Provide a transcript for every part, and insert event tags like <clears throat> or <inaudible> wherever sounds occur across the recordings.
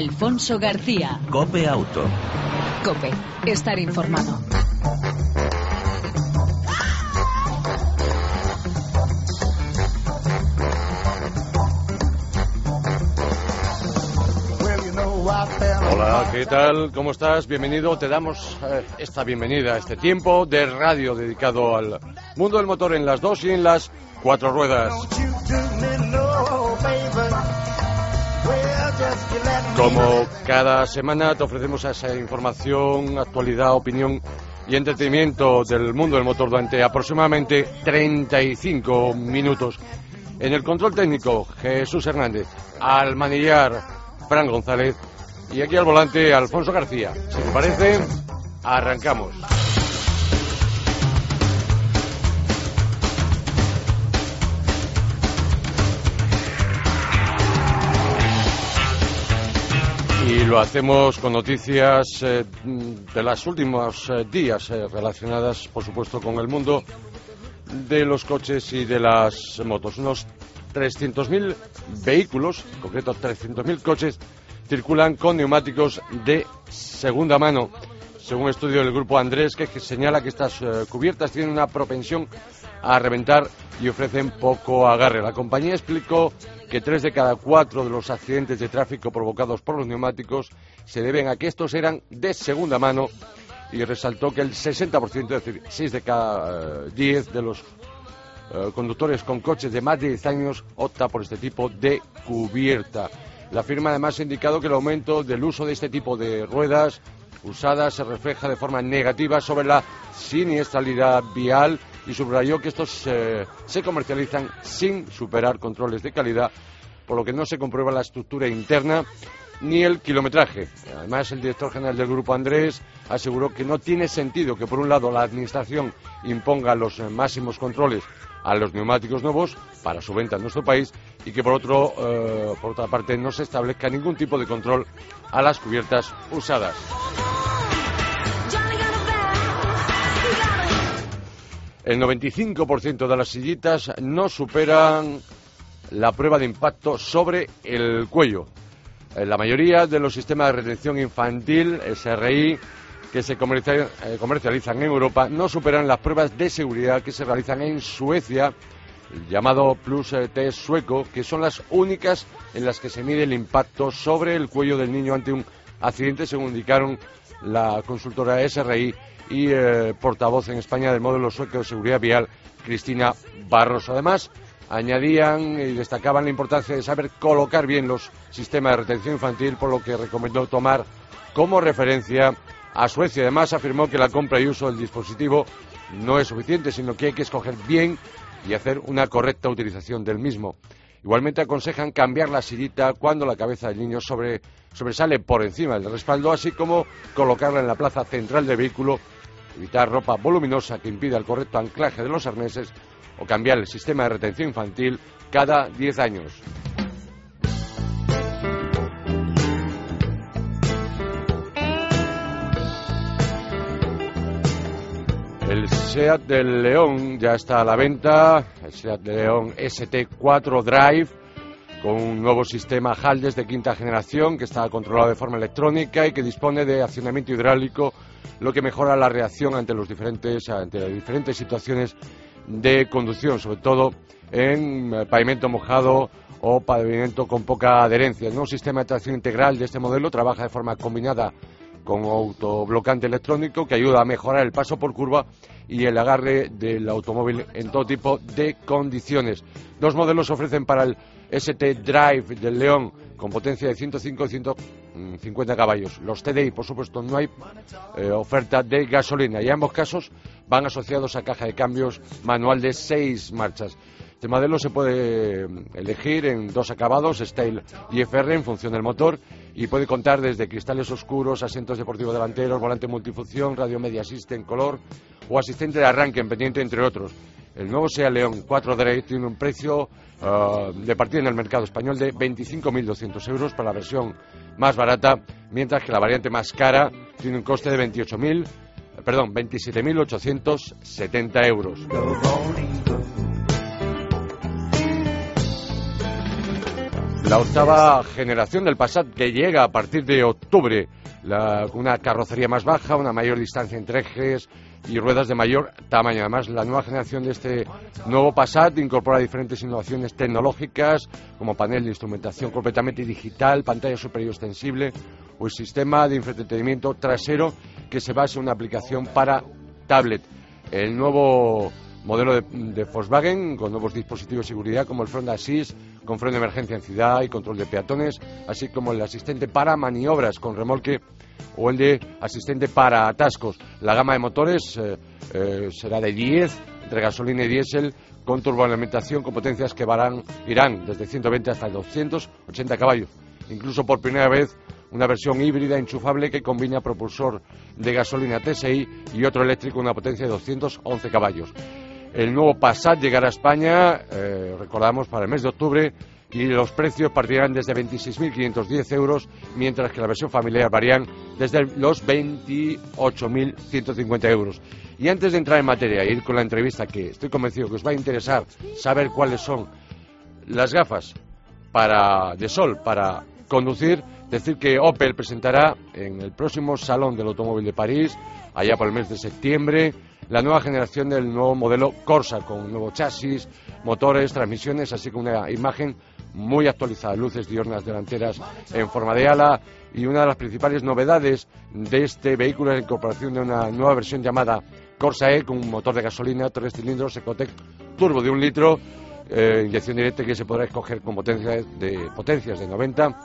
Alfonso García. Cope Auto. Cope, estar informado. Hola, ¿qué tal? ¿Cómo estás? Bienvenido. Te damos eh, esta bienvenida a este tiempo de radio dedicado al mundo del motor en las dos y en las cuatro ruedas. Como cada semana te ofrecemos esa información, actualidad, opinión y entretenimiento del mundo del motor durante aproximadamente 35 minutos. En el control técnico, Jesús Hernández. Al manillar, Fran González. Y aquí al volante, Alfonso García. Si te parece, arrancamos. Y lo hacemos con noticias eh, de los últimos eh, días eh, relacionadas, por supuesto, con el mundo de los coches y de las motos. Unos 300.000 vehículos, en concreto 300.000 coches, circulan con neumáticos de segunda mano. Según un estudio del grupo Andrés, que señala que estas cubiertas tienen una propensión a reventar y ofrecen poco agarre. La compañía explicó que tres de cada cuatro de los accidentes de tráfico provocados por los neumáticos se deben a que estos eran de segunda mano y resaltó que el 60%, es decir, seis de cada eh, diez de los eh, conductores con coches de más de 10 años opta por este tipo de cubierta. La firma además ha indicado que el aumento del uso de este tipo de ruedas usadas se refleja de forma negativa sobre la siniestralidad vial y subrayó que estos eh, se comercializan sin superar controles de calidad, por lo que no se comprueba la estructura interna ni el kilometraje. Además, el director general del grupo Andrés aseguró que no tiene sentido que, por un lado, la Administración imponga los eh, máximos controles a los neumáticos nuevos para su venta en nuestro país y que, por, otro, eh, por otra parte, no se establezca ningún tipo de control a las cubiertas usadas. El 95% de las sillitas no superan la prueba de impacto sobre el cuello. Eh, la mayoría de los sistemas de retención infantil, SRI, que se eh, comercializan en Europa, no superan las pruebas de seguridad que se realizan en Suecia, el llamado Plus Test sueco, que son las únicas en las que se mide el impacto sobre el cuello del niño ante un accidente, según indicaron la consultora SRI y eh, portavoz en España del modelo sueco de seguridad vial, Cristina Barroso. Además, añadían y destacaban la importancia de saber colocar bien los sistemas de retención infantil, por lo que recomendó tomar como referencia a Suecia. Además, afirmó que la compra y uso del dispositivo no es suficiente, sino que hay que escoger bien y hacer una correcta utilización del mismo. Igualmente aconsejan cambiar la sillita cuando la cabeza del niño sobresale por encima del respaldo, así como colocarla en la plaza central del vehículo evitar ropa voluminosa que impida el correcto anclaje de los arneses o cambiar el sistema de retención infantil cada 10 años. SEAT del León ya está a la venta, el SEAT del León ST4 Drive, con un nuevo sistema Haldes de quinta generación que está controlado de forma electrónica y que dispone de accionamiento hidráulico lo que mejora la reacción ante, los diferentes, ante las diferentes situaciones de conducción, sobre todo en eh, pavimento mojado o pavimento con poca adherencia. El nuevo sistema de tracción integral de este modelo trabaja de forma combinada con autoblocante electrónico que ayuda a mejorar el paso por curva y el agarre del automóvil en todo tipo de condiciones. Dos modelos ofrecen para el ST Drive del León con potencia de 105 y 150 caballos. Los TDI, por supuesto, no hay eh, oferta de gasolina y ambos casos van asociados a caja de cambios manual de seis marchas. Este modelo se puede mm, elegir en dos acabados, Style y FR, en función del motor, y puede contar desde cristales oscuros, asientos deportivos delanteros, volante multifunción, radio media en color o asistente de arranque en pendiente, entre otros. El nuevo SEA León 4 Drive tiene un precio uh, de partida en el mercado español de 25.200 euros para la versión más barata, mientras que la variante más cara tiene un coste de 28.000, perdón, 27.870 euros. La octava generación del Passat que llega a partir de octubre, la, una carrocería más baja, una mayor distancia entre ejes y ruedas de mayor tamaño. Además, la nueva generación de este nuevo Passat incorpora diferentes innovaciones tecnológicas como panel de instrumentación completamente digital, pantalla superior extensible o el sistema de entretenimiento trasero que se basa en una aplicación para tablet. El nuevo modelo de, Volkswagen con nuevos dispositivos de seguridad como el Front Assist con freno de emergencia en ciudad y control de peatones, así como el asistente para maniobras con remolque o el de asistente para atascos. La gama de motores eh, eh, será de 10 entre gasolina y diésel con turboalimentación con potencias que irán desde 120 hasta 280 caballos. Incluso por primera vez una versión híbrida enchufable que combina propulsor de gasolina TSI y otro eléctrico con una potencia de 211 caballos. El nuevo Passat llegará a España, eh, recordamos, para el mes de octubre y los precios partirán desde 26.510 euros, mientras que la versión familiar varían desde los 28.150 euros. Y antes de entrar en materia e ir con la entrevista, que estoy convencido que os va a interesar saber cuáles son las gafas para, de sol para conducir, decir que Opel presentará en el próximo Salón del Automóvil de París, allá por el mes de septiembre, la nueva generación del nuevo modelo Corsa, con nuevo chasis, motores, transmisiones, así como una imagen muy actualizada, luces diurnas delanteras en forma de ala. Y una de las principales novedades de este vehículo es la incorporación de una nueva versión llamada Corsa E con un motor de gasolina, tres cilindros, Ecotec turbo de un litro, eh, inyección directa que se podrá escoger con potencias de, potencias de 90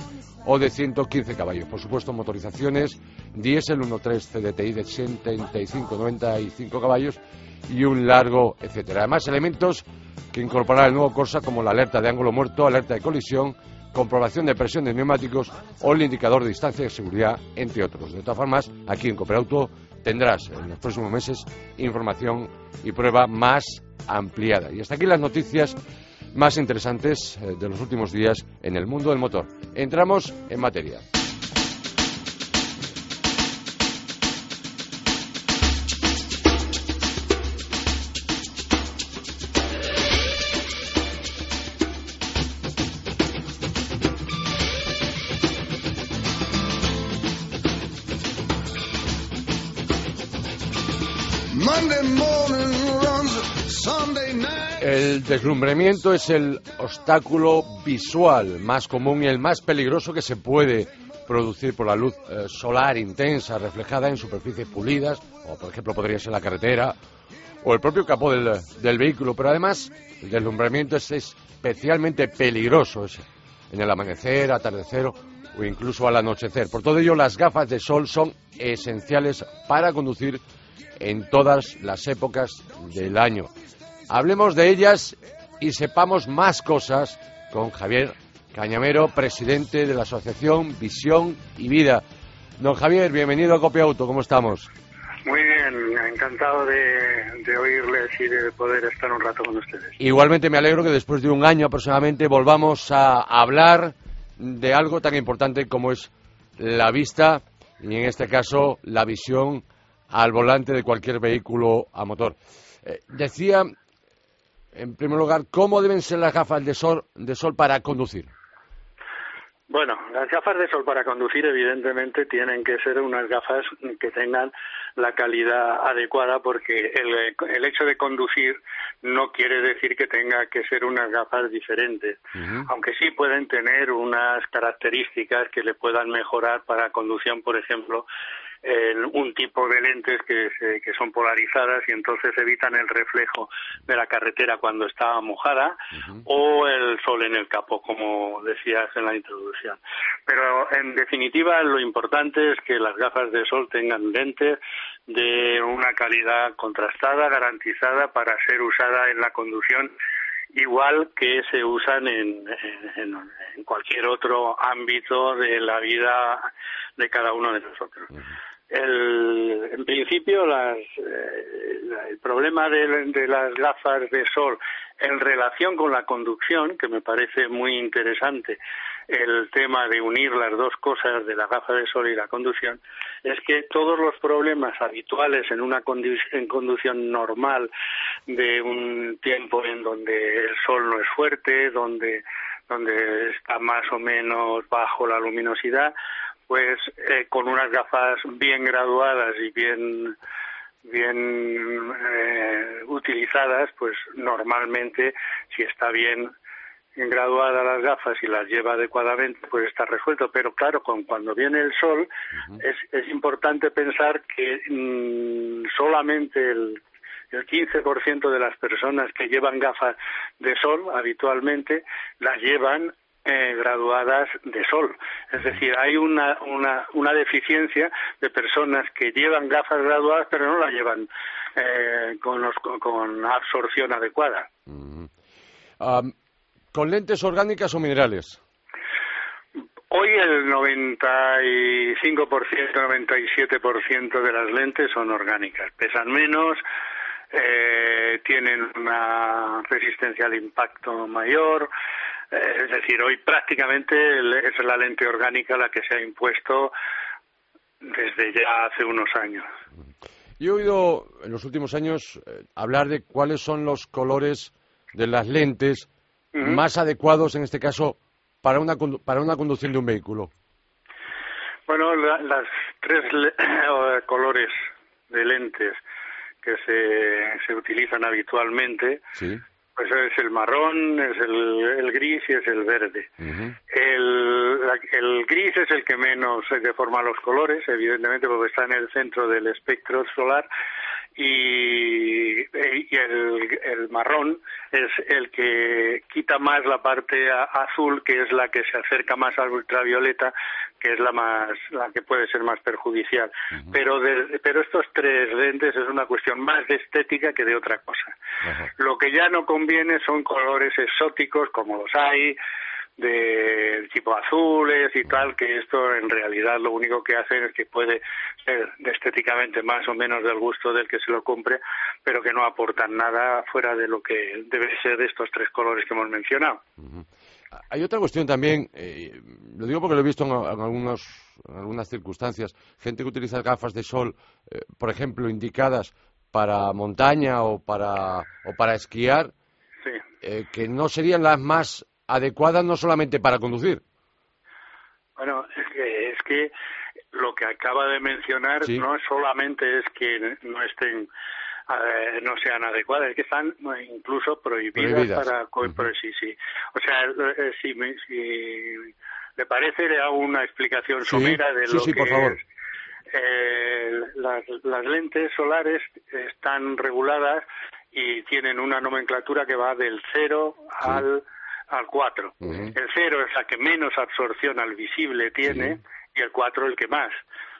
o de 115 caballos. Por supuesto, motorizaciones diésel 1.3 CDTI de 75-95 caballos y un largo, etcétera. Además, elementos que incorporará el nuevo Corsa como la alerta de ángulo muerto, alerta de colisión, comprobación de presión de neumáticos o el indicador de distancia de seguridad, entre otros. De todas formas, aquí en Cooperauto tendrás en los próximos meses información y prueba más ampliada. Y hasta aquí las noticias más interesantes eh, de los últimos días en el mundo del motor. Entramos en materia. Deslumbramiento es el obstáculo visual más común y el más peligroso que se puede producir por la luz eh, solar intensa reflejada en superficies pulidas, o por ejemplo podría ser la carretera o el propio capó del, vehículo. Pero además el deslumbramiento es especialmente peligroso en el amanecer, atardecer o incluso al anochecer. Por todo ello, las gafas de sol son esenciales para conducir en todas las épocas del año. Hablemos de ellas y sepamos más cosas con Javier Cañamero, presidente de la Asociación Visión y Vida. Don Javier, bienvenido a Copia Auto, ¿cómo estamos? Muy bien, encantado de, oírles y de poder estar un rato con ustedes. Igualmente me alegro que después de un año aproximadamente volvamos a hablar de algo tan importante como es la vista y en este caso la visión al volante de cualquier vehículo a motor. Eh, decía en primer lugar, ¿cómo deben ser las gafas de sol, de sol para conducir? Bueno, las gafas de sol para conducir evidentemente tienen que ser unas gafas que tengan la calidad adecuada porque el, el hecho de conducir no quiere decir que tenga que ser unas gafas diferentes, aunque sí pueden tener unas características que le puedan mejorar para conducción, por ejemplo, un tipo de lentes que, que son polarizadas y entonces evitan el reflejo de la carretera cuando está mojada o el sol en el capó, como decías en la introducción. Pero en definitiva lo importante es que las gafas de sol tengan lentes de una calidad contrastada, garantizada para ser usada en la conducción igual que se usan en, en, cualquier otro ámbito de la vida de cada uno de nosotros. El, en principio, las, eh, el problema de, las gafas de sol en relación con la conducción, que me parece muy interesante, el tema de unir las dos cosas de la gafa de sol y la conducción, es que todos los problemas habituales en una en conducción normal de un tiempo en donde el sol no es fuerte, donde donde está más o menos bajo la luminosidad, pues eh, con unas gafas bien graduadas y bien bien eh, utilizadas, pues normalmente si está bien graduada las gafas y las lleva adecuadamente, pues está resuelto. Pero claro, con, cuando viene el sol, es, es importante pensar que mm, solamente el el 15% de las personas que llevan gafas de sol habitualmente las llevan eh, graduadas de sol. Es decir, hay una, una, una, deficiencia de personas que llevan gafas graduadas pero no las llevan eh, con, los, con, absorción adecuada. ¿Con lentes orgánicas o minerales? Hoy el 95%, 97% de las lentes son orgánicas. Pesan menos, eh, tienen una resistencia al impacto mayor. Eh, es decir, hoy prácticamente es la lente orgánica la que se ha impuesto desde ya hace unos años. Yo he oído en los últimos años eh, hablar de cuáles son los colores de las lentes más adecuados, en este caso, para una, para una conducción de un vehículo. Bueno, las tres <clears throat> colores de lentes que se, se utilizan habitualmente, pues es el marrón, es el, gris y es el verde. el, el, gris es el que menos deforma los colores, evidentemente porque está en el centro del espectro solar y, y el, el, marrón es el que quita más la parte azul, que es la que se acerca más al ultravioleta, que es la más la que puede ser más perjudicial. Pero pero estos tres lentes es una cuestión más de estética que de otra cosa. Lo que ya no conviene son colores exóticos como los hay de tipo azules y tal, que esto en realidad lo único que hace es que puede ser estéticamente más o menos del gusto del que se lo compre, pero que no aportan nada fuera de lo que debe ser de estos tres colores que hemos mencionado. Hay otra cuestión también, eh, lo digo porque lo he visto en, algunos, algunas circunstancias, gente que utiliza gafas de sol, eh, por ejemplo, indicadas para montaña o para, o para esquiar, eh, que no serían las más adecuada no solamente para conducir. Bueno, es que, es que lo que acaba de mencionar no solamente es que no estén eh, no sean adecuadas, es que están incluso prohibidas, para sí, sí. O sea, eh, si, si le parece le hago una explicación somera de lo que por favor. es eh, las, las lentes solares están reguladas y tienen una nomenclatura que va del cero al al 4. El 0 es la que menos absorción al visible tiene y el 4 el que más.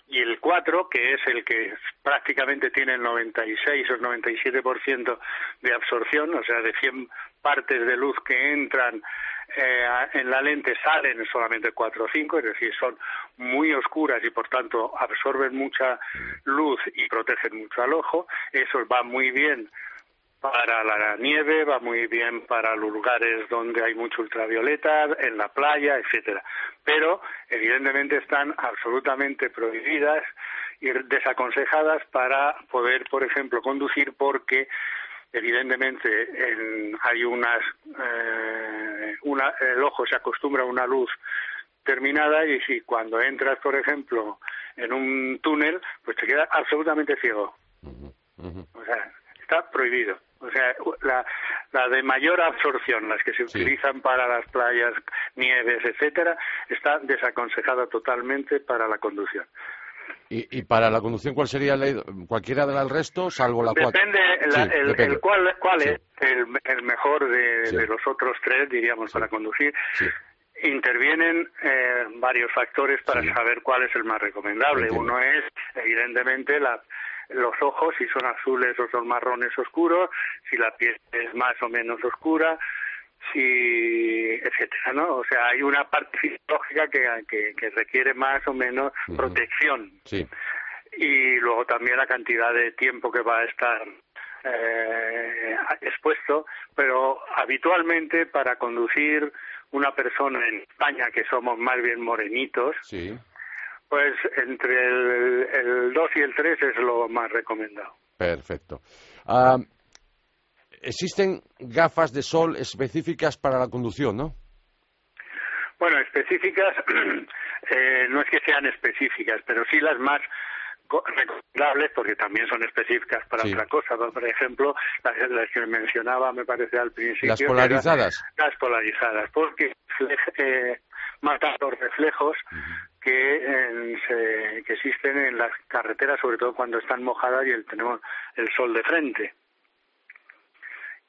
Y el 4, que es el que prácticamente tiene el 96 o el 97% de absorción, o sea, de 100 partes de luz que entran eh, en la lente salen solamente 4 o 5, es decir, son muy oscuras y por tanto absorben mucha luz y protegen mucho al ojo. Eso va muy bien para la nieve, va muy bien para los lugares donde hay mucho ultravioleta, en la playa, etcétera. Pero evidentemente están absolutamente prohibidas y desaconsejadas para poder, por ejemplo, conducir porque evidentemente hay unas eh, una, el ojo se acostumbra a una luz terminada y si cuando entras, por ejemplo, en un túnel, pues te queda absolutamente ciego. O sea, está prohibido. O sea, la, la de mayor absorción, las que se utilizan para las playas, nieves, etcétera, está desaconsejada totalmente para la conducción. ¿Y, y para la conducción cuál sería la, cualquiera del resto, salvo la Depende, el, cuál, cuál es el, el mejor de, de, los otros tres, diríamos, para conducir. Intervienen eh, varios factores para saber cuál es el más recomendable. Uno es, evidentemente, la, los ojos, si son azules o son marrones oscuros, si la piel es más o menos oscura, si etcétera, ¿no? O sea, hay una parte fisiológica que, que, requiere más o menos protección. Sí. Y luego también la cantidad de tiempo que va a estar eh, expuesto, pero habitualmente para conducir una persona en España que somos más bien morenitos, sí. Pues entre el, el 2 y el 3 es lo más recomendado. Perfecto. Ah, existen gafas de sol específicas para la conducción, ¿no? Bueno, específicas, <clears throat> eh, no es que sean específicas, pero sí las más recomendables porque también son específicas para otra cosa. Por ejemplo, las, que mencionaba, me parece al principio. Las polarizadas. Las polarizadas, porque eh, matan los reflejos que, que existen en las carreteras, sobre todo cuando están mojadas y tenemos el sol de frente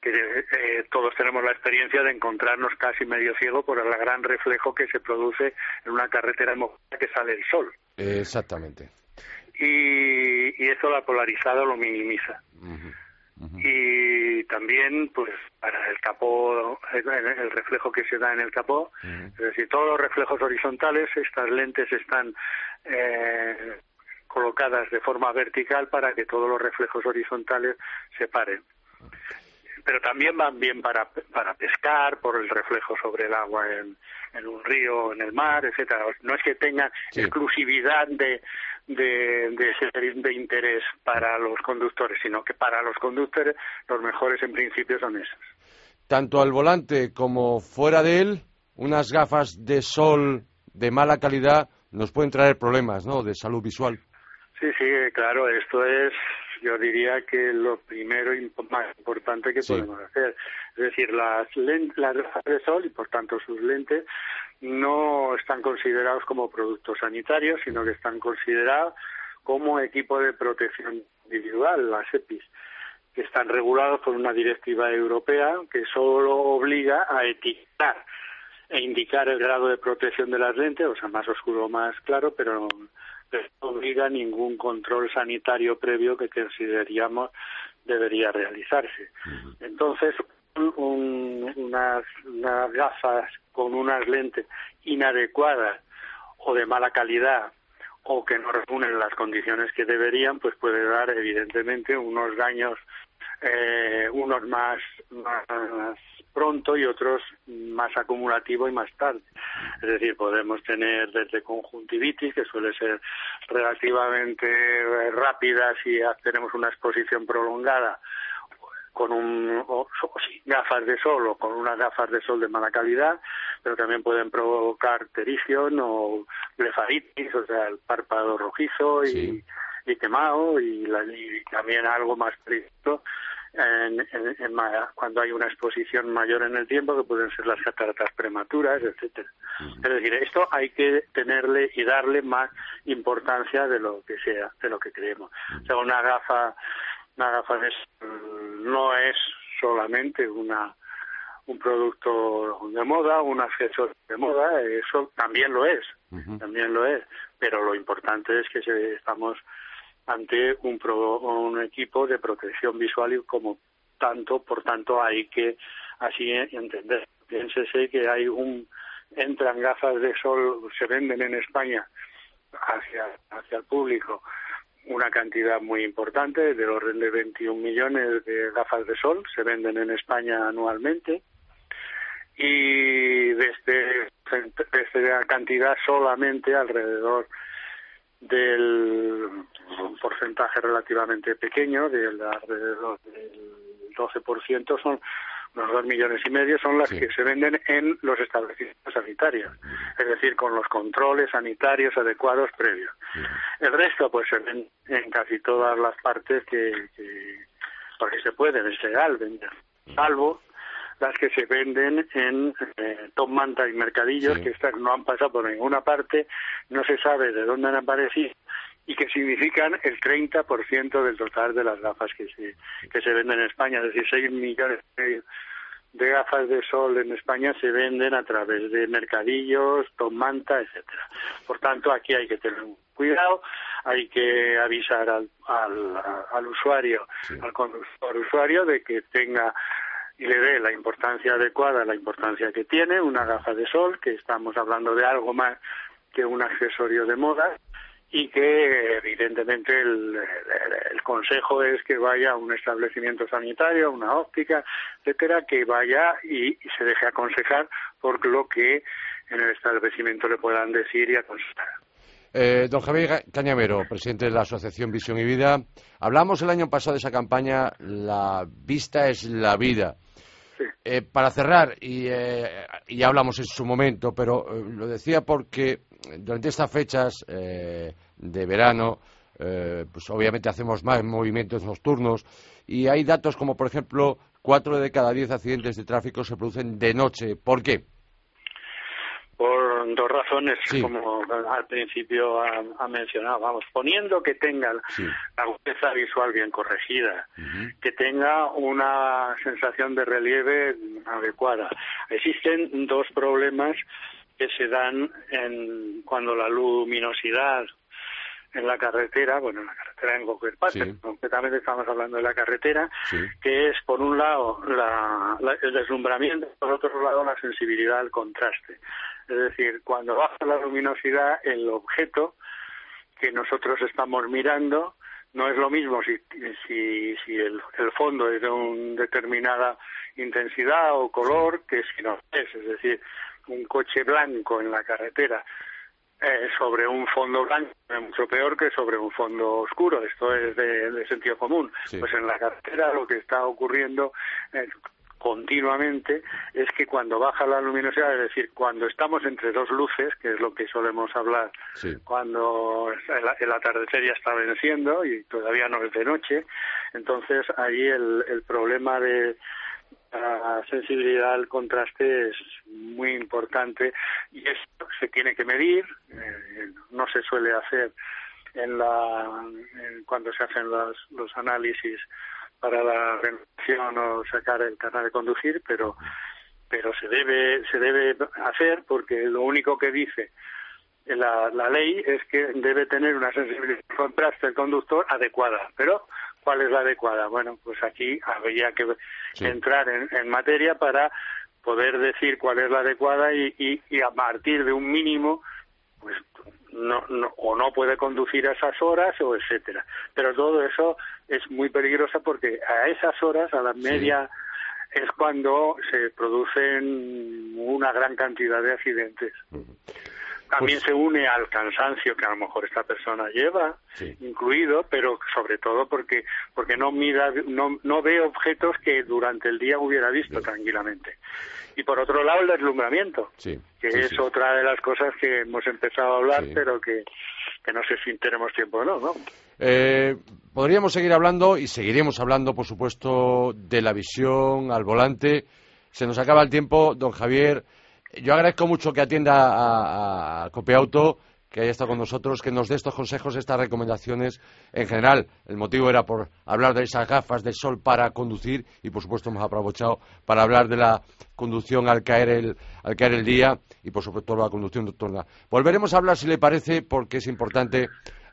que eh, todos tenemos la experiencia de encontrarnos casi medio ciego por el gran reflejo que se produce en una carretera mojada que sale el sol. Exactamente. Y, y eso la polarizada lo minimiza. Y también, pues, para el capó, el, reflejo que se da en el capó, es decir, todos los reflejos horizontales, estas lentes están eh, colocadas de forma vertical para que todos los reflejos horizontales se paren. Pero también van bien para, para pescar por el reflejo sobre el agua en, en un río, en el mar, etcétera. No es que tengan exclusividad de, de, de, de interés para los conductores, sino que para los conductores los mejores en principio son esos. Tanto al volante como fuera de él, unas gafas de sol de mala calidad nos pueden traer problemas, ¿no? De salud visual. Sí, sí, claro, esto es yo diría que lo primero y más importante que podemos hacer. Es decir, las, las gafas de sol y por tanto sus lentes no están considerados como productos sanitarios, sino que están considerados como equipo de protección individual, las EPIs, que están regulados por una directiva europea que solo obliga a etiquetar e indicar el grado de protección de las lentes, o sea, más oscuro o más claro, pero no obliga ningún control sanitario previo que consideraríamos debería realizarse. Entonces, unas, gafas con unas lentes inadecuadas o de mala calidad o que no reúnen las condiciones que deberían, pues puede dar evidentemente unos daños, eh, unos más, más pronto y otros más acumulativo y más tarde. Es decir, podemos tener desde conjuntivitis, que suele ser relativamente rápida si tenemos una exposición prolongada, con un, o, gafas de sol o con unas gafas de sol de mala calidad, pero también pueden provocar terición o blefaritis, o sea, el párpado rojizo y, quemado, y, y también algo más peligroso en, cuando hay una exposición mayor en el tiempo, que pueden ser las cataratas prematuras, etcétera. Es decir, esto hay que tenerle y darle más importancia de lo que sea, de lo que creemos. O sea, una gafa, una gafa no es solamente una un producto de moda, un accesorio de moda, eso también lo es, también lo es, pero lo importante es que estamos ante un, un equipo de protección visual y como tanto, por tanto, hay que así entender. Piénsese que hay un entran gafas de sol, se venden en España hacia, hacia el público una cantidad muy importante, del orden de 21 millones de gafas de sol, se venden en España anualmente. Y de, este, de esta cantidad solamente alrededor del un porcentaje relativamente pequeño, del alrededor del 12%, son unos dos millones y medio, son las que se venden en los establecimientos sanitarios, es decir, con los controles sanitarios adecuados previos. El resto, pues, se vende en casi todas las partes que, que porque se puede, es legal vender, salvo las que se venden en eh, Top Manta y Mercadillos, que estas no han pasado por ninguna parte, no se sabe de dónde han aparecido y que significan el 30% del total de las gafas que se, que se venden en España, es decir, 6 millones de gafas de sol en España se venden a través de mercadillos, Top Manta, etcétera. Por tanto, aquí hay que tener cuidado, hay que avisar al, al, al usuario, al conductor usuario, de que tenga y le dé la importancia adecuada, la importancia que tiene, una gafa de sol, que estamos hablando de algo más que un accesorio de moda, y que evidentemente el, consejo es que vaya a un establecimiento sanitario, una óptica, etcétera, que vaya y, se deje aconsejar por lo que en el establecimiento le puedan decir y aconsejar. Eh, don Javier Cañamero, presidente de la Asociación Visión y Vida, hablamos el año pasado de esa campaña La vista es la vida. Eh, para cerrar, y, eh, hablamos en su momento, pero eh, lo decía porque durante estas fechas de verano, pues obviamente hacemos más movimientos nocturnos y hay datos como, por ejemplo, cuatro de cada diez accidentes de tráfico se producen de noche. ¿Por qué? Por dos razones, como al principio ha, mencionado. Vamos, poniendo que tenga la agudeza visual bien corregida, que tenga una sensación de relieve adecuada. Existen dos problemas que se dan en, cuando la luminosidad en la carretera, bueno, en la carretera en cualquier parte, concretamente estamos hablando de la carretera, que es por un lado el deslumbramiento, por otro lado la sensibilidad al contraste. Es decir, cuando baja la luminosidad, el objeto que nosotros estamos mirando no es lo mismo si, si, si el, el fondo es de una determinada intensidad o color que si no es. Es decir, un coche blanco en la carretera eh, sobre un fondo blanco es mucho peor que sobre un fondo oscuro. Esto es de, sentido común. Pues en la carretera lo que está ocurriendo es continuamente es que cuando baja la luminosidad, es decir, cuando estamos entre dos luces, que es lo que solemos hablar cuando el, atardecer ya está venciendo y todavía no es de noche, entonces ahí el, el problema de la sensibilidad al contraste es muy importante y esto se tiene que medir, eh, no se suele hacer en la cuando se hacen los, los análisis para la renovación o sacar el canal de conducir, pero pero se debe se debe hacer porque lo único que dice la, la ley es que debe tener una sensibilidad de contraste el conductor adecuada, pero ¿cuál es la adecuada? Bueno, pues aquí habría que, entrar en, en, materia para poder decir cuál es la adecuada y, y, y a partir de un mínimo pues no, no, o no puede conducir a esas horas o etcétera. Pero todo eso es muy peligroso porque a esas horas, a la media, es cuando se producen una gran cantidad de accidentes. También pues se une al cansancio que a lo mejor esta persona lleva, incluido, pero sobre todo porque porque no mira, no, no ve objetos que durante el día hubiera visto tranquilamente y por otro lado el deslumbramiento, que es otra de las cosas que hemos empezado a hablar, pero que, no sé si tenemos tiempo o no, ¿no? Eh, podríamos seguir hablando y seguiremos hablando, por supuesto, de la visión al volante. Se nos acaba el tiempo, don Javier. Yo agradezco mucho que atienda a, a Copiauto que haya estado con nosotros, que nos dé estos consejos, estas recomendaciones en general. El motivo era por hablar de esas gafas de sol para conducir y, por supuesto, hemos aprovechado para hablar de la conducción al caer el, al caer el día y, por supuesto, la conducción nocturna. Volveremos a hablar, si le parece, porque es importante,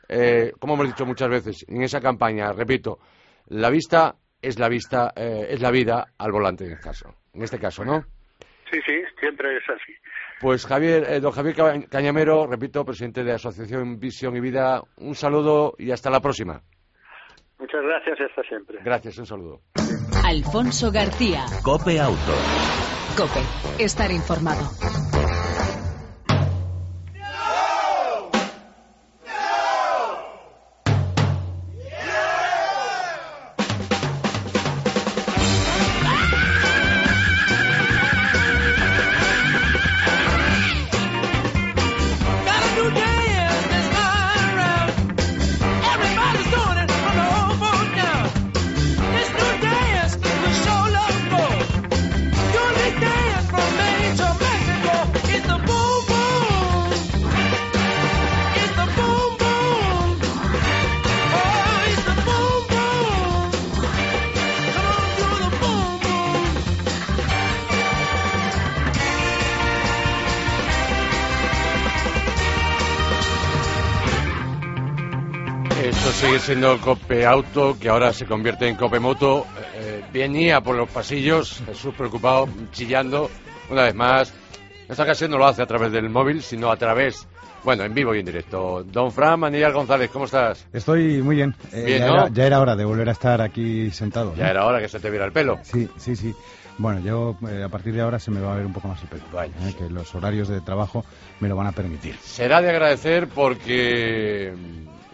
eh, como hemos dicho muchas veces, en esa campaña, repito, la vista es la vista, eh, es la vida al volante en este caso, en este caso, ¿no? Sí, sí, siempre es así. Pues Javier, eh, don Javier Cañamero, repito, presidente de la Asociación Visión y Vida, un saludo y hasta la próxima. Muchas gracias y hasta siempre. Gracias, un saludo. Alfonso García. Cope Auto. Cope, estar informado. Siendo Cope Auto, que ahora se convierte en Cope Moto. Eh, venía por los pasillos, Jesús preocupado, chillando. Una vez más, esta ocasión no lo hace a través del móvil, sino a través, bueno, en vivo y en directo. Don Fran Manillar González, ¿cómo estás? Estoy muy bien. Eh, ya, era, hora de volver a estar aquí sentado. Ya era hora que se te viera el pelo. Sí, sí, sí. Bueno, yo eh, a partir de ahora se me va a ver un poco más el pelo. que los horarios de trabajo me lo van a permitir. Será de agradecer porque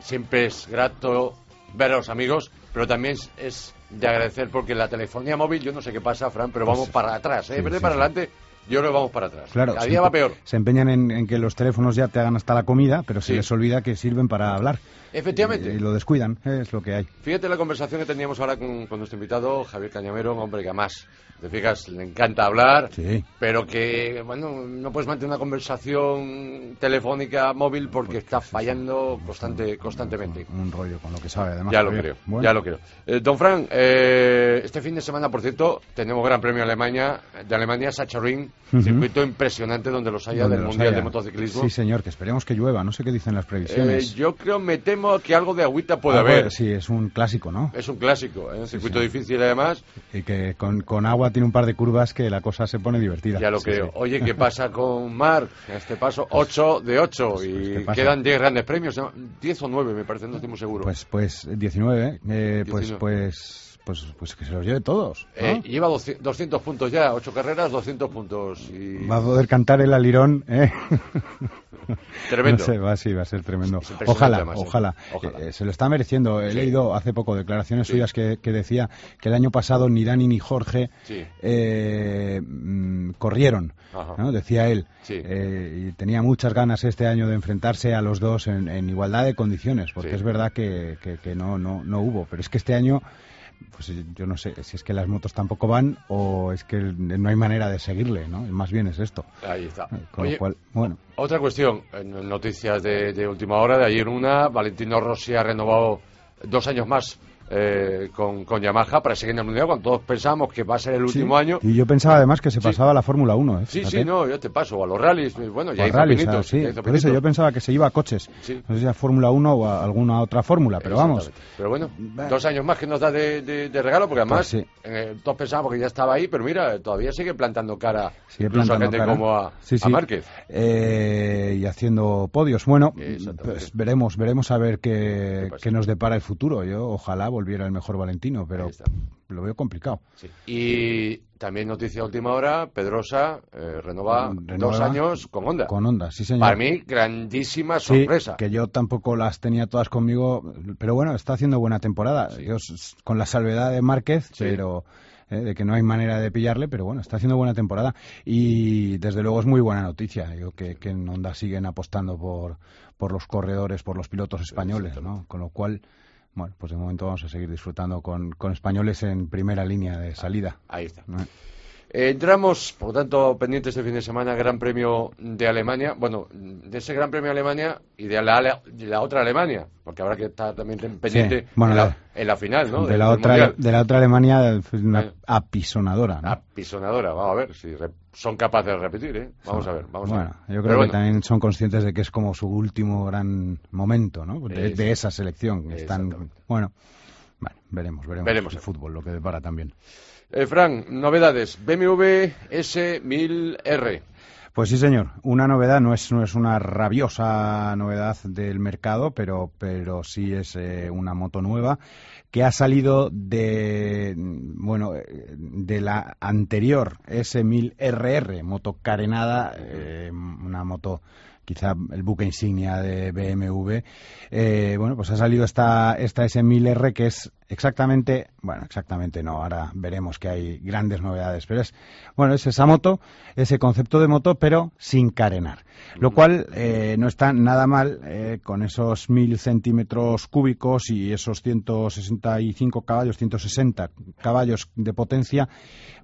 siempre es grato ver a los amigos, pero también es de agradecer porque la telefonía móvil, yo no sé qué pasa, Fran, pero vamos Pues, para atrás, ¿eh? sí, para sí. adelante, yo creo que vamos para atrás. Claro, Cada día va peor. Se empeñan en, en que los teléfonos ya te hagan hasta la comida, pero se les olvida que sirven para hablar. Efectivamente. Y, y lo descuidan, es lo que hay. Fíjate la conversación que teníamos ahora con, con nuestro invitado, Javier Cañamero, un hombre que además, te fijas, le encanta hablar, Sí. pero que, bueno, no puedes mantener una conversación telefónica móvil porque está fallando constante, constantemente. Un rollo con lo que sabe, además. Ya lo creo, Bueno. ya lo creo. Eh, don Fran, eh, este fin de semana, por cierto, tenemos Gran Premio Alemania, de Alemania, Sachsenring, Ujú. circuito impresionante donde los haya Donde del los Mundial haya. de Motociclismo. Sí, señor, que esperemos que llueva. No sé qué dicen las Eh, previsiones. yo creo, me temo que algo de agüita puede Ah, haber. sí, es un clásico, ¿no? Es un clásico, ¿eh? un circuito sí. difícil además. Y que con, con agua tiene un par de curvas que la cosa se pone divertida. Ya lo Sí, creo. sí. Oye, ¿qué pasa con Marc? Este paso, 8 de 8 pues, y ¿qué pasa? quedan 10 grandes premios. ¿no? 10 o 9, me parece, no estoy muy seguro. Pues, pues 19, eh, pues, 19. pues, pues, pues que se los lleve todos. ¿no? Eh, lleva 200 200 puntos ya, 8 carreras, 200 puntos. Y... Va a poder cantar el alirón, ¿eh? <laughs> Tremendo. No sé, va, sí, va a ser tremendo. Es impresionante, Ojalá, además, ¿eh? ojalá. Ojalá. Eh, se lo está mereciendo. He Sí. leído hace poco declaraciones Sí. suyas que, que decía que el año pasado ni Dani ni Jorge Sí. eh, mm, corrieron. ¿no? Decía él. Y tenía muchas ganas este año de enfrentarse a los dos en, en igualdad de condiciones, porque es verdad que, que- que no, no, no hubo. Pero es que este año pues yo no sé si es que las motos tampoco van o es que no hay manera de seguirle, ¿no? Más bien es esto. Ahí está. Con Oye, lo cual, bueno, Otra cuestión, en noticias de, de última hora, de ayer una, Valentino Rossi ha renovado dos años más eh, con, con Yamaha para seguir en el Mundial, cuando todos pensamos que va a ser el último Sí. año. Y yo pensaba además que se Sí. pasaba a la Fórmula 1, ¿eh? Sí, sí, no, yo te paso, a los rallies, eh, bueno, ya a hizo rallies, pinitos, ah, sí. ya hizo Por eso yo pensaba que se iba a coches. Sí. No sé si a Fórmula 1 o a alguna otra fórmula, pero vamos. Pero bueno, dos años más que nos da de, de- de regalo, porque además Pues eh, todos pensábamos que ya estaba ahí, pero mira, todavía sigue plantando cara Sigue incluso a plantando gente cara. como a, a. Márquez. Eh, y haciendo podios. Bueno, pues veremos, veremos a ver qué, qué nos depara el futuro. Yo ojalá volviera el mejor Valentino, pero lo veo complicado. Sí. Y también noticia última hora, Pedrosa eh, renova Renueva dos años con Honda. Con Honda, sí señor. Para mí, grandísima Sí, sorpresa. que yo tampoco las tenía todas conmigo, pero bueno, está haciendo buena temporada. Sí. Yo, con la salvedad de Márquez, Sí. pero eh, de que no hay manera de pillarle, pero bueno, está haciendo buena temporada y desde luego es muy buena noticia. Yo que, que en Honda siguen apostando por, por los corredores, por los pilotos españoles, ¿no? Con lo cual, bueno, pues de momento vamos a seguir disfrutando con, con españoles en primera línea de salida. Ahí está. ¿no? Eh, entramos, por lo tanto, pendientes este fin de semana, Gran Premio de Alemania. Bueno, de ese Gran Premio de Alemania y de la, de la otra Alemania, porque habrá que estar también pendiente bueno, en, la, la- en la final, ¿no? de, la otra, Mundial. de la otra Alemania, una Eh. apisonadora. ¿no? Apisonadora, vamos a ver si re- son capaces de repetir, ¿eh? Vamos a ver, vamos bueno, a ver. yo Pero creo bueno, que también son conscientes de que es como su último gran momento, ¿no? De, esa selección. Están, bueno, bueno, veremos, veremos, Veremos. el fútbol, lo que depara también. Eh, Fran, novedades. BMW S1000R. Pues sí, señor. Una novedad no es, no es una rabiosa novedad del mercado, pero, pero sí es eh, una moto nueva que ha salido de, bueno, eh, de la anterior S1000RR, moto carenada, eh, una moto quizá el buque insignia de BMW. Eh, bueno, pues ha salido esta, esta S1000R que es exactamente, bueno, exactamente no, ahora veremos que hay grandes novedades, pero es, bueno, es esa moto, ese concepto de moto, pero sin carenar. Lo cual eh, no está nada mal eh, con esos mil centímetros cúbicos y esos 165 caballos, 160 caballos de potencia,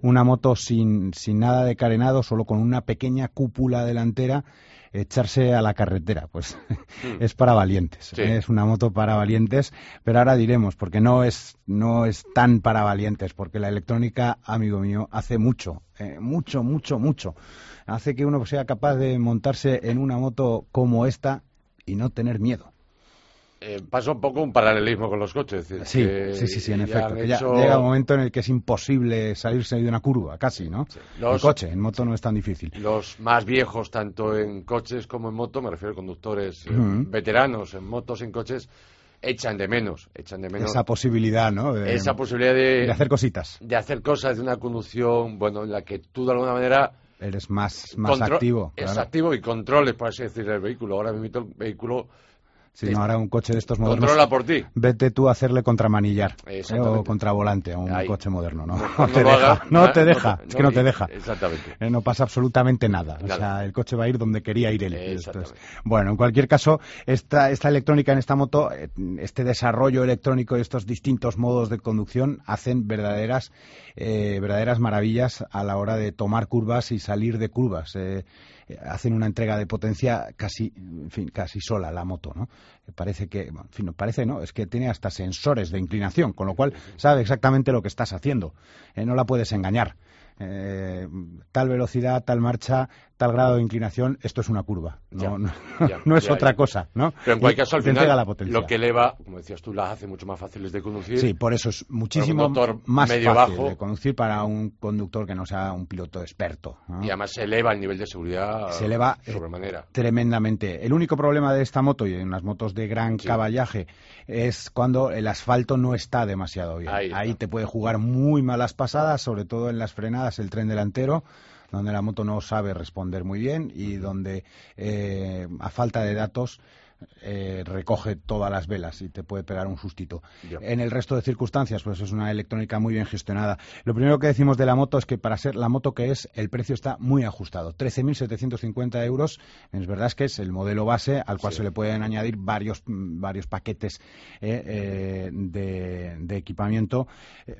una moto sin, sin nada de carenado, solo con una pequeña cúpula delantera echarse a la carretera, pues <laughs> es para valientes. Sí. Es una moto para valientes, pero ahora diremos, porque no es, no es tan para valientes, porque la electrónica, amigo mío, hace mucho, eh, mucho, mucho, mucho. Hace que uno sea capaz de montarse en una moto como esta y no tener miedo. Eh, pasa un poco un paralelismo con los coches. es Sí, que sí, sí, sí, en efecto. ya llega un momento en el que es imposible salirse de una curva, casi, ¿no? En Los- coche, en moto no es tan difícil. Los más viejos, tanto en coches como en moto, me refiero a conductores eh, veteranos en motos, en coches, echan de menos, echan de menos Esa posibilidad, ¿no? De, esa posibilidad de, de hacer cositas. de hacer cosas de una conducción, bueno, en la que tú de alguna manera Eres más, más contro- activo. es claro. activo y controles, por así decir, el vehículo. Ahora mismo el vehículo Si no, ahora un coche de estos modernos. Controla por ti. Vete tú a hacerle contramanillar ¿eh? o contravolante a un coche moderno. No, no, <laughs> te deja. no te deja. es que no te deja. Exactamente. Eh, no pasa absolutamente nada. O sea, el coche va a ir donde quería ir él. bueno, en cualquier caso, esta, esta electrónica en esta moto, eh, este desarrollo electrónico y estos distintos modos de conducción hacen verdaderas, verdaderas maravillas a la hora de tomar curvas y salir de curvas. Eh, hacen una entrega de potencia casi, en fin, casi sola la moto, ¿no? Parece que, en fin, parece no, es que tiene hasta sensores de inclinación, con lo cual sabe exactamente lo que estás haciendo, eh, no la puedes engañar. Eh, tal velocidad, tal marcha, tal grado de inclinación, esto es una curva, no, <laughs> no, es otra cosa, ¿no? Pero en cualquier caso, al final, la lo que eleva, como decías tú, las hace mucho más fáciles de conducir. Sí, por eso es muchísimo más fácil de conducir para un conductor que no sea un piloto experto. Y además se eleva el nivel de seguridad se eleva eh, tremendamente. El único problema de esta moto y en las motos de gran caballaje es cuando el asfalto no está demasiado bien. Ahí te puede jugar muy malas pasadas, sobre todo en las frenadas, el tren delantero donde la moto no sabe responder muy bien y donde eh, a falta de datos eh, recoge todas las velas y te puede pegar un sustito. En el resto de circunstancias, pues es una electrónica muy bien gestionada. Lo primero que decimos de la moto es que para ser la moto que es, el precio está muy ajustado. 13.750 euros. Es verdad es que es el modelo base al cual se le pueden añadir varios, varios paquetes eh, de, equipamiento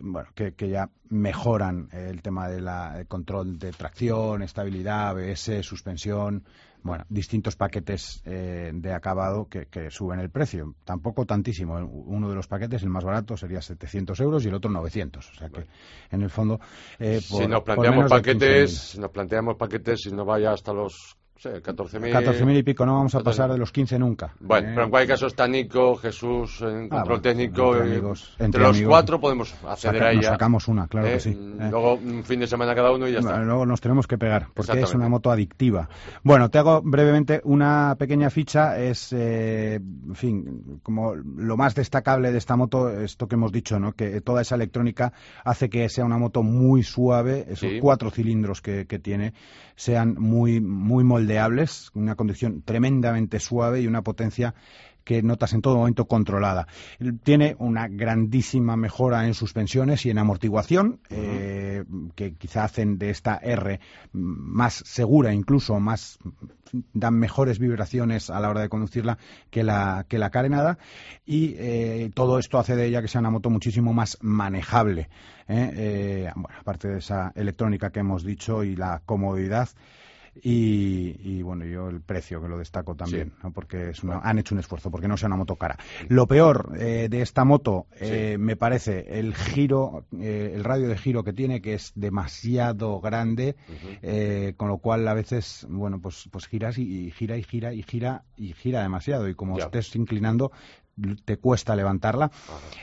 bueno, que, que, ya mejoran el tema del control de tracción, estabilidad, ABS, suspensión bueno, distintos paquetes eh, de acabado que, suben el precio. Tampoco tantísimo. Uno de los paquetes, el más barato, sería 700 euros y el otro 900. O sea que, en el fondo... Eh, si nos planteamos paquetes, nos planteamos paquetes, si no vaya hasta los Sí, 14.000 14.000 y pico, no vamos a pasar de los 15 nunca. Bueno, ¿eh? pero en cualquier caso está Nico, Jesús, en ah, control técnico. Entre, amigos, entre, los cuatro podemos acceder a ella. Sacamos una, claro que ¿Eh? sí. ¿eh? Luego un fin de semana cada uno y ya está. Luego nos tenemos que pegar, porque es una moto adictiva. Bueno, te hago brevemente una pequeña ficha. Es, en fin, como lo más destacable de esta moto, esto que hemos dicho, ¿no? Que toda esa electrónica hace que sea una moto muy suave, esos cuatro cilindros que, que tiene sean muy, muy moldeables, una conducción tremendamente suave y una potencia que notas en todo momento controlada. Tiene una grandísima mejora en suspensiones y en amortiguación, eh, que quizá hacen de esta R más segura, incluso más dan mejores vibraciones a la hora de conducirla que la, que la carenada y eh, todo esto hace de ella que sea una moto muchísimo más manejable. ¿eh? bueno, aparte de esa electrónica que hemos dicho y la comodidad. Y, bueno, yo el precio que lo destaco también, porque es han hecho un esfuerzo, porque no sea una moto cara. Lo peor eh, de esta moto, eh, me parece, el giro, eh, el radio de giro que tiene, que es demasiado grande, con lo cual a veces, bueno, pues, pues giras y, gira y gira y gira y gira demasiado. Y como estés inclinando, te cuesta levantarla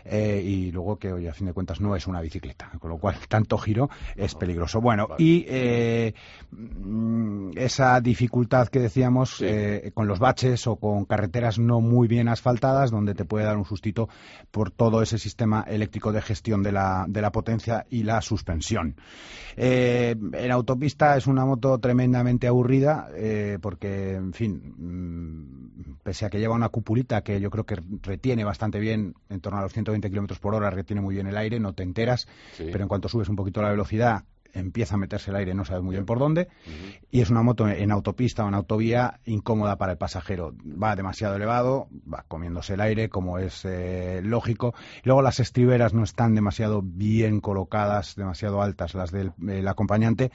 eh, y luego que, oye, a fin de cuentas no es una bicicleta, con lo cual tanto giro es peligroso. Bueno, y eh, mm, esa dificultad que decíamos eh, con los baches o con carreteras no muy bien asfaltadas, donde te puede dar un sustito por todo ese sistema eléctrico de gestión de la, de la potencia y la suspensión. en autopista es una moto tremendamente aburrida porque, en fin, mm, pese a que lleva una cupulita que yo creo que retiene bastante bien, en torno a los 120 kilómetros por hora, retiene muy bien el aire, no te enteras, pero en cuanto subes un poquito la velocidad, empieza a meterse el aire, no sabes muy bien por dónde, y es una moto en autopista o en autovía incómoda para el pasajero. Va demasiado elevado, va comiéndose el aire, como es eh, lógico. Luego las estriberas no están demasiado bien colocadas, demasiado altas las del acompañante.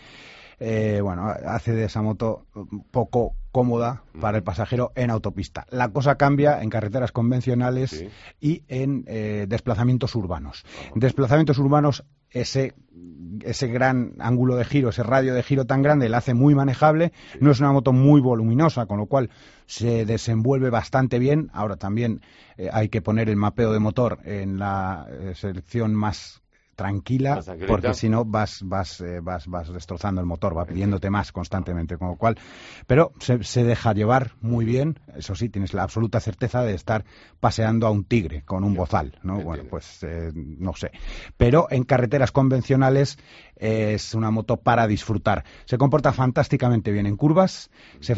Eh, bueno, hace de esa moto poco cómoda para el pasajero en autopista. La cosa cambia en carreteras convencionales y en eh, desplazamientos urbanos. Desplazamientos urbanos, ese, ese gran ángulo de giro, ese radio de giro tan grande, la hace muy manejable. No es una moto muy voluminosa, con lo cual se desenvuelve bastante bien. Ahora también eh, hay que poner el mapeo de motor en la selección más tranquila, porque si no vas, vas, eh, vas, vas destrozando el motor, va pidiéndote más constantemente, con lo cual, pero se, deja llevar muy bien, eso sí, tienes la absoluta certeza de estar paseando a un tigre con un bozal, ¿no? Bueno, pues eh, no sé. Pero en carreteras convencionales es una moto para disfrutar. Se comporta fantásticamente bien en curvas, se,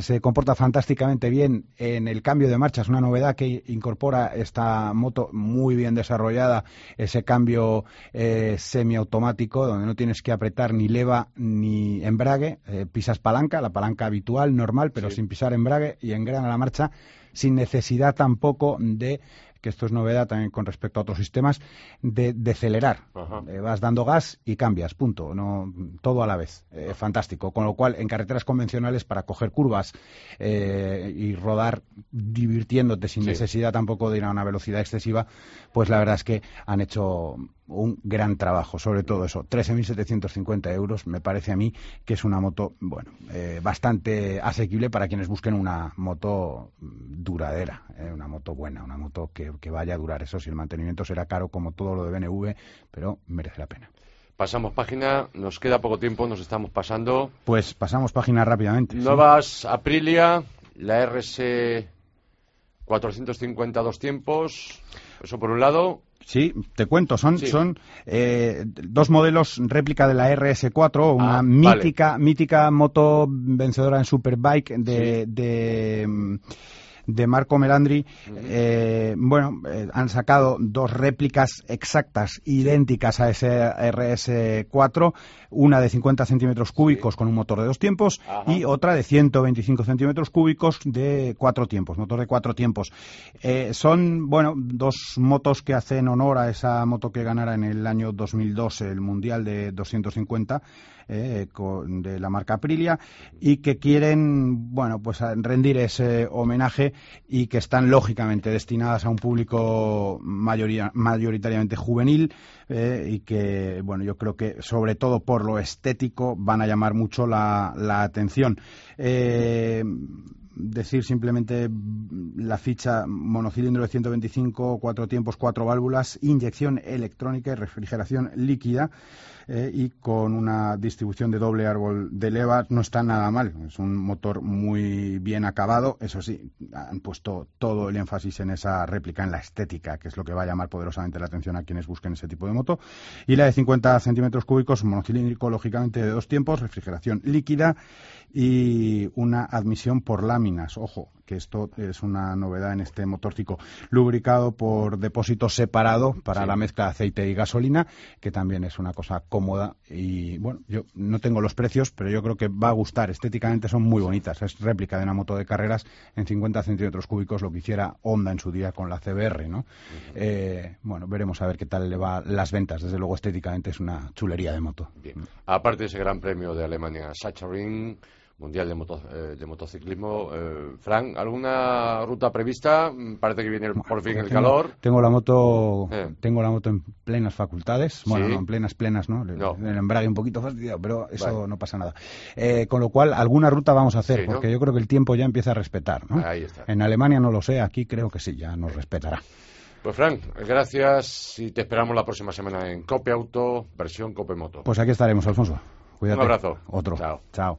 se comporta fantásticamente bien en el cambio de marcha. Es una novedad que incorpora esta moto muy bien desarrollada, ese cambio eh, semiautomático donde no tienes que apretar ni leva ni embrague, eh, pisas palanca, la palanca habitual, normal, pero sin pisar embrague y engrana la marcha sin necesidad tampoco de que esto es novedad también con respecto a otros sistemas, de, acelerar. Eh, vas dando gas y cambias, punto. No, todo a la vez. Eh, fantástico. Con lo cual, en carreteras convencionales, para coger curvas eh, y rodar divirtiéndote sin necesidad tampoco de ir a una velocidad excesiva, pues la verdad es que han hecho un gran trabajo, sobre todo eso. 13.750 euros me parece a mí que es una moto, bueno, eh, bastante asequible para quienes busquen una moto duradera, eh, una moto buena, una moto que, vaya a durar. Eso si el mantenimiento será caro como todo lo de BNV, pero merece la pena. Pasamos página, nos queda poco tiempo, nos estamos pasando. Pues pasamos página rápidamente. Nuevas Aprilia, la RS 452 tiempos, eso por un lado. Sí, te cuento, son, son eh, dos modelos réplica de la RS4, una ah, mítica, mítica moto vencedora en Superbike de, de de Marco Melandri, eh, bueno, eh, han sacado dos réplicas exactas, idénticas a ese RS4, una de 50 centímetros cúbicos con un motor de dos tiempos y otra de 125 centímetros cúbicos de cuatro tiempos, motor de cuatro tiempos. Eh, son, bueno, dos motos que hacen honor a esa moto que ganara en el año 2002 el Mundial de 250 eh, de la marca Aprilia y que quieren, bueno, pues rendir ese homenaje y que están lógicamente destinadas a un público mayoritariamente juvenil eh, y que, bueno, yo creo que sobre todo por lo estético van a llamar mucho la, atención. Eh, decir simplemente la ficha monocilindro de 125, cuatro tiempos, cuatro válvulas, inyección electrónica y refrigeración líquida. Eh, y con una distribución de doble árbol de leva no está nada mal. Es un motor muy bien acabado. Eso sí, han puesto todo el énfasis en esa réplica, en la estética, que es lo que va a llamar poderosamente la atención a quienes busquen ese tipo de moto. Y la de 50 centímetros cúbicos, monocilíndrico, lógicamente de dos tiempos, refrigeración líquida y una admisión por láminas. Ojo, que esto es una novedad en este motorcico lubricado por depósito separado para la mezcla de aceite y gasolina, que también es una cosa cómoda y bueno, yo no tengo los precios, pero yo creo que va a gustar. Estéticamente son muy bonitas. Es réplica de una moto de carreras en 50 centímetros cúbicos, lo que hiciera Honda en su día con la CBR, ¿no? Eh, bueno, veremos a ver qué tal le va las ventas. Desde luego, estéticamente es una chulería de moto. Bien. Aparte de ese gran premio de Alemania, Sachsenring Mundial de, eh, de Motociclismo. Eh, Frank, ¿alguna ruta prevista? Mm, parece que viene por fin el calor. Tengo la moto eh. tengo la moto en plenas facultades. Bueno, no, en plenas, plenas, ¿no? El embrague un poquito fastidiado, pero eso no pasa nada. con lo cual, alguna ruta vamos a hacer, porque yo creo que el tiempo ya empieza a respetar. ¿no? Ahí está. En Alemania no lo sé, aquí creo que sí, ya nos respetará. Pues Frank, gracias y te esperamos la próxima semana en Cope Auto, versión Cope Moto. Pues aquí estaremos, Alfonso. Cuídate. Un abrazo. Otro. Chao. Chao.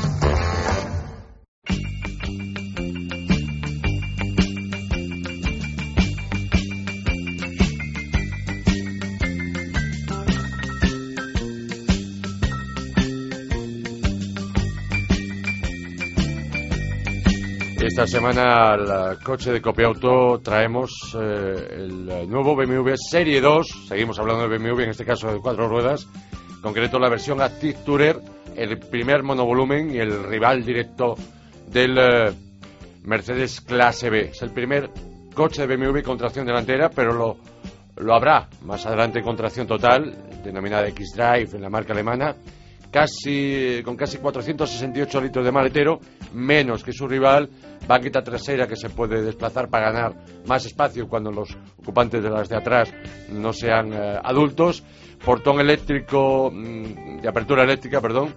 Esta semana al coche de Copiauto traemos eh, el nuevo BMW Serie 2. Seguimos hablando de BMW, en este caso de cuatro ruedas. En concreto la versión Active Tourer, el primer monovolumen y el rival directo del eh, Mercedes Clase B. Es el primer coche de BMW con tracción delantera, pero lo, lo habrá más adelante con tracción total, denominada X-Drive en la marca alemana casi, con casi 468 litros de maletero, menos que su rival, banqueta trasera que se puede desplazar para ganar más espacio cuando los ocupantes de las de atrás no sean eh, adultos, portón eléctrico, mm, de apertura eléctrica, perdón,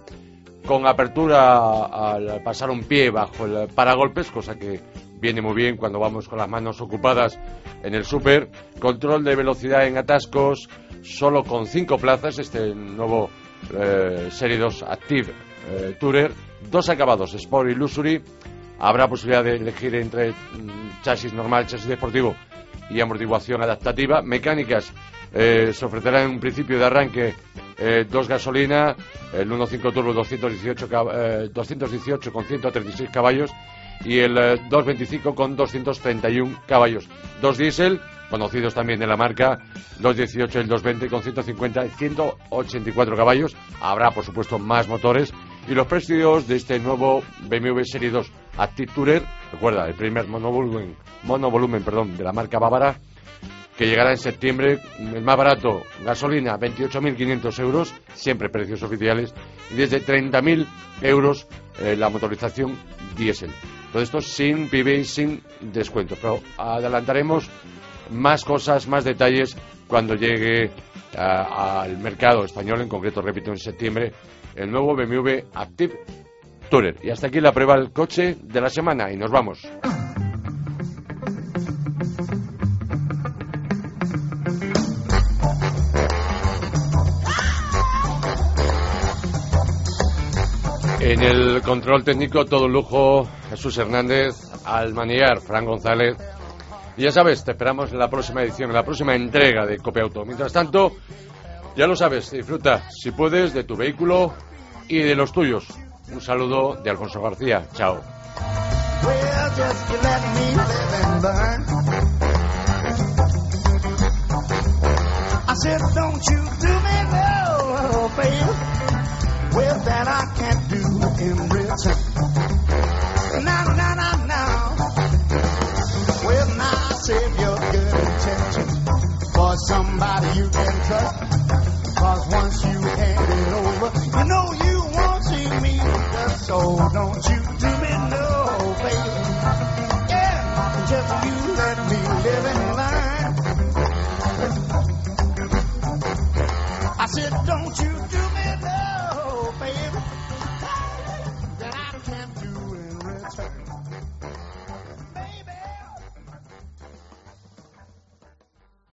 con apertura al pasar un pie bajo el paragolpes, cosa que viene muy bien cuando vamos con las manos ocupadas en el súper, control de velocidad en atascos, solo con cinco plazas, este nuevo eh, Serie 2 Active eh, Tourer, dos acabados, Sport y Luxury. Habrá posibilidad de elegir entre mm, chasis normal, chasis deportivo y amortiguación adaptativa. Mecánicas eh, se ofrecerá en un principio de arranque dos gasolina, el 1.5 turbo 218, eh, 218 con 136 caballos y el 225 eh, con 231 caballos. Dos diésel, conocidos también de la marca, 218 y el 220 con 150 y 184 caballos. Habrá, por supuesto, más motores. Y los precios de este nuevo BMW Serie 2 Active Tourer, recuerda, el primer monovolumen, monovolumen perdón, de la marca bávara, que llegará en septiembre, el más barato, gasolina, 28.500 euros, siempre precios oficiales, y desde 30.000 euros eh, la motorización diésel. Todo esto sin PIB sin descuento. Pero adelantaremos más cosas, más detalles cuando llegue al mercado español, en concreto, repito, en septiembre, el nuevo BMW Active Tourer. Y hasta aquí la prueba del coche de la semana y nos vamos. En el control técnico, todo lujo, Jesús Hernández, al maniar, Fran González. Y ya sabes, te esperamos en la próxima edición, en la próxima entrega de Auto. Mientras tanto, ya lo sabes, disfruta, si puedes, de tu vehículo y de los tuyos. Un saludo de Alfonso García. Chao. well, that I do in somebody you can trust. Cause once you hand it over, you know you won't see me. So don't you do me no favor. Yeah, just you let me live and learn.